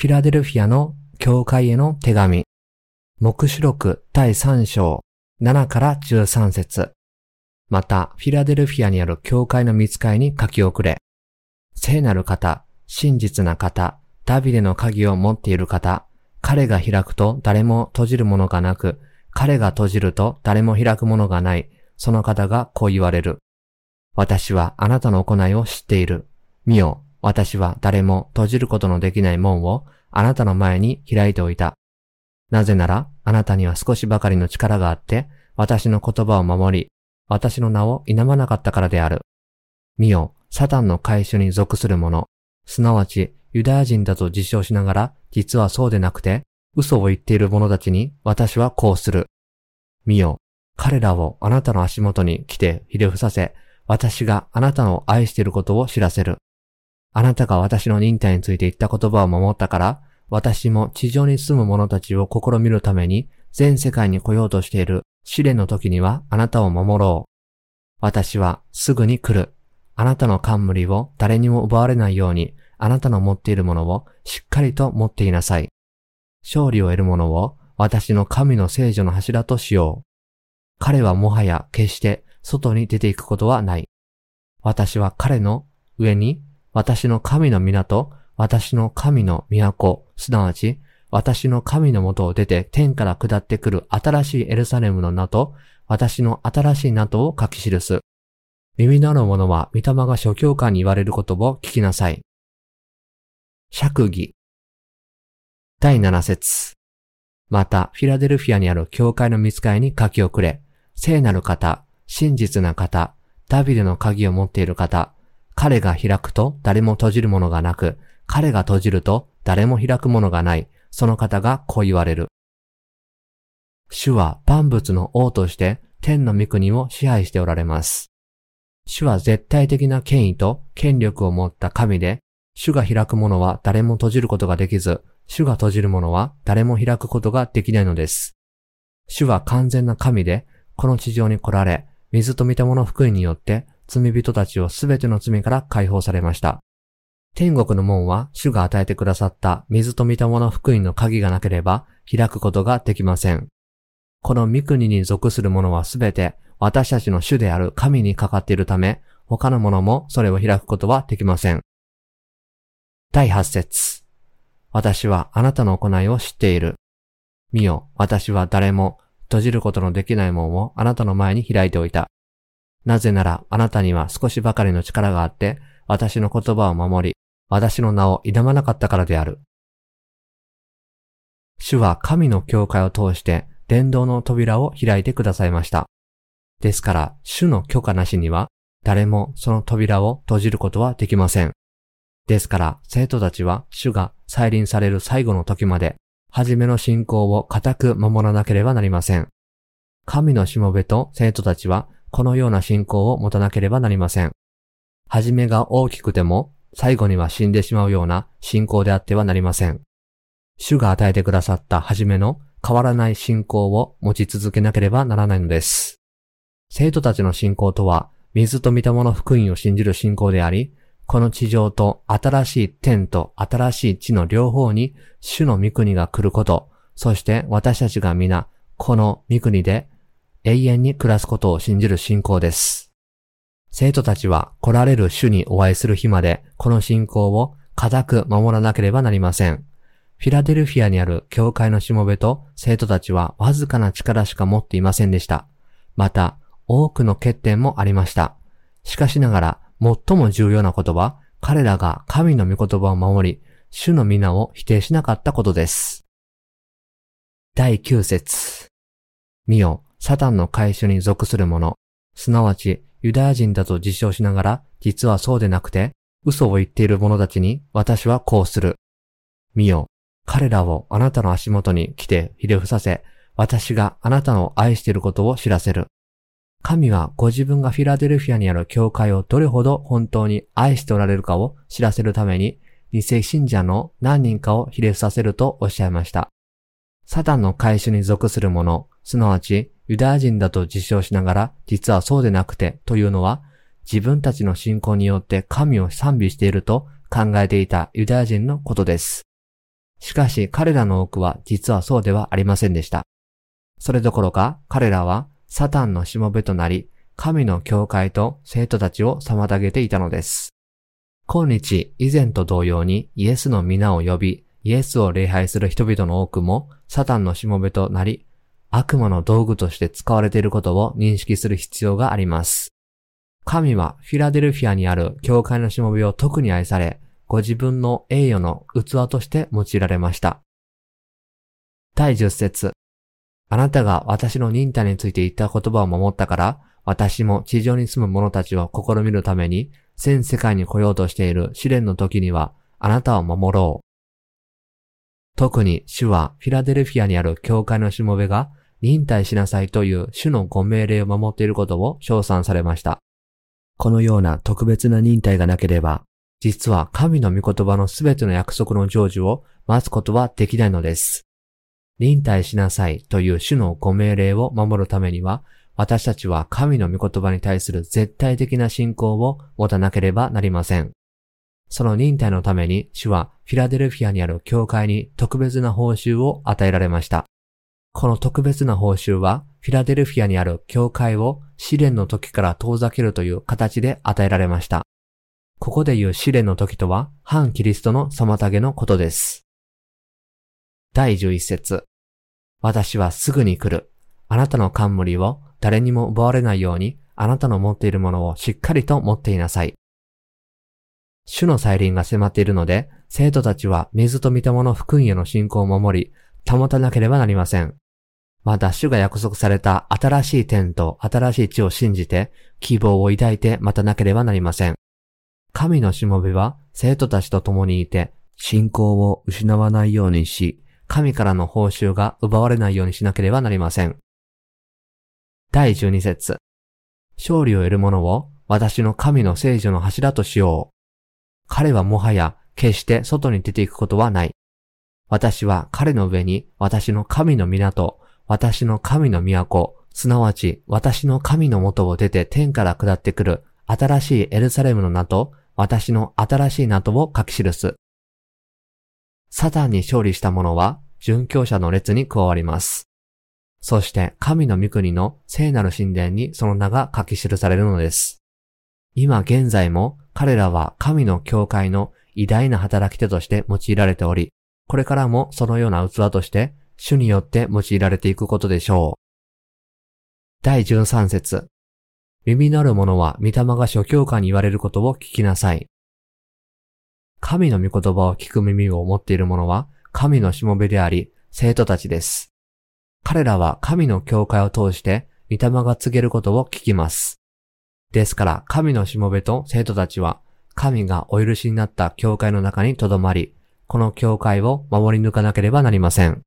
フィラデルフィアの教会への手紙。目視録第3章7から13節また、フィラデルフィアにある教会の見つかいに書き遅れ。聖なる方、真実な方、ダビデの鍵を持っている方、彼が開くと誰も閉じるものがなく、彼が閉じると誰も開くものがない、その方がこう言われる。私はあなたの行いを知っている。見よ、私は誰も閉じることのできない門をあなたの前に開いておいた。なぜなら、あなたには少しばかりの力があって、私の言葉を守り、私の名を否まなかったからである。見よ、サタンの回収に属する者、すなわちユダヤ人だと自称しながら、実はそうでなくて、嘘を言っている者たちに私はこうする。見よ、彼らをあなたの足元に来てひれ伏させ、私があなたの愛していることを知らせる。あなたが私の忍耐について言った言葉を守ったから、私も地上に住む者たちを試みるために、全世界に来ようとしている試練の時にはあなたを守ろう。私はすぐに来る。あなたの冠を誰にも奪われないように、あなたの持っているものをしっかりと持っていなさい。勝利を得るものを私の神の聖女の柱としよう。彼はもはや決して外に出ていくことはない。私は彼の上に私の神の港、私の神の都、すなわち私の神のもとを出て天から下ってくる新しいエルサレムの名と、私の新しい名とを書き記す。耳のある者は、御霊が諸教官に言われることを聞きなさい。釈義。第7節また、フィラデルフィアにある教会の見つかいに書き遅れ、聖なる方、真実な方、ダビデの鍵を持っている方、彼が開くと誰も閉じるものがなく、彼が閉じると誰も開くものがない、その方がこう言われる。主は万物の王として天の御国を支配しておられます。主は絶対的な権威と権力を持った神で、主が開くものは誰も閉じることができず、主が閉じるものは誰も開くことができないのです。主は完全な神で、この地上に来られ、水と見たもの福音によって罪人たちをすべての罪から解放されました。天国の門は主が与えてくださった水と見たもの福音の鍵がなければ開くことができません。この御国に属するものはすべて私たちの主である神にかかっているため、他のものもそれを開くことはできません。第8節私はあなたの行いを知っている。見よ、私は誰も閉じることのできない門をあなたの前に開いておいた。なぜならあなたには少しばかりの力があって、私の言葉を守り、私の名を否まなかったからである。主は神の教会を通して伝道の扉を開いてくださいました。ですから、主の許可なしには、誰もその扉を閉じることはできません。ですから、生徒たちは主が再臨される最後の時まで、初めの信仰を固く守らなければなりません。神のしもべと生徒たちは、このような信仰を持たなければなりません。初めが大きくても、最後には死んでしまうような信仰であってはなりません。主が与えてくださった初めの変わらない信仰を持ち続けなければならないのです。生徒たちの信仰とは、水と御霊の福音を信じる信仰であり、この地上と新しい天と新しい地の両方に主の御国が来ること、そして私たちが皆、この御国で永遠に暮らすことを信じる信仰です。生徒たちは来られる主にお会いする日まで、この信仰を固く守らなければなりません。フィラデルフィアにある教会のしもべと生徒たちはわずかな力しか持っていませんでした。また、多くの欠点もありました。しかしながら、最も重要なことは、彼らが神の御言葉を守り、主の皆を否定しなかったことです。第9節見よ、サタンの回収に属する者、すなわちユダヤ人だと自称しながら、実はそうでなくて、嘘を言っている者たちに私はこうする。見よ、彼らをあなたの足元に来てひれ伏させ、私があなたの愛していることを知らせる。神はご自分がフィラデルフィアにある教会をどれほど本当に愛しておられるかを知らせるために、偽信者の何人かを比例させるとおっしゃいました。サタンの回収に属する者、すなわちユダヤ人だと自称しながら、実はそうでなくてというのは、自分たちの信仰によって神を賛美していると考えていたユダヤ人のことです。しかし彼らの多くは実はそうではありませんでした。それどころか彼らはサタンのしもべとなり、神の教会と生徒たちを妨げていたのです。今日以前と同様にイエスの皆を呼び、イエスを礼拝する人々の多くもサタンのしもべとなり、悪魔の道具として使われていることを認識する必要があります。神はフィラデルフィアにある教会のしもべを特に愛され、ご自分の栄誉の器として用いられました。第10節あなたが私の忍耐について言った言葉を守ったから、私も地上に住む者たちを試みるために、全世界に来ようとしている試練の時には、あなたを守ろう。特に主はフィラデルフィアにある教会のしもべが忍耐しなさいという主のご命令を守っていることを称賛されました。このような特別な忍耐がなければ、実は神の御言葉のすべての約束の成就を待つことはできないのです。忍耐しなさいという主のご命令を守るためには、私たちは神の御言葉に対する絶対的な信仰を持たなければなりません。その忍耐のために主はフィラデルフィアにある教会に特別な報酬を与えられました。この特別な報酬はフィラデルフィアにある教会を試練の時から遠ざけるという形で与えられました。ここで言う試練の時とは反キリストの妨げのことです。第11節私はすぐに来る。あなたの冠を誰にも奪われないようにあなたの持っているものをしっかりと持っていなさい。主の再臨が迫っているので、生徒たちは水と御霊の福音への信仰を守り、保たなければなりません。まだ主が約束された新しい天と新しい地を信じて、希望を抱いて待たなければなりません。神のしもべは生徒たちと共にいて、信仰を失わないようにし、神からの報酬が奪われないようにしなければなりません。第12節勝利を得る者を私の神の聖女の柱としよう。彼はもはや決して外に出ていくことはない。私は彼の上に私の神の港、私の神の都、すなわち私の神の元を出て天から下ってくる新しいエルサレムの名と私の新しい名とを書き記す。サタンに勝利した者は殉教者の列に加わります。そして神の御国の聖なる神殿にその名が書き記されるのです。今現在も彼らは神の教会の偉大な働き手として用いられており、これからもそのような器として主によって用いられていくことでしょう。第13節耳のある者は御霊が諸教官に言われることを聞きなさい。神の御言葉を聞く耳を持っている者は神のしもべであり、生徒たちです。彼らは神の教会を通して御霊が告げることを聞きます。ですから、神のしもべと生徒たちは、神がお許しになった教会の中に留まり、この教会を守り抜かなければなりません。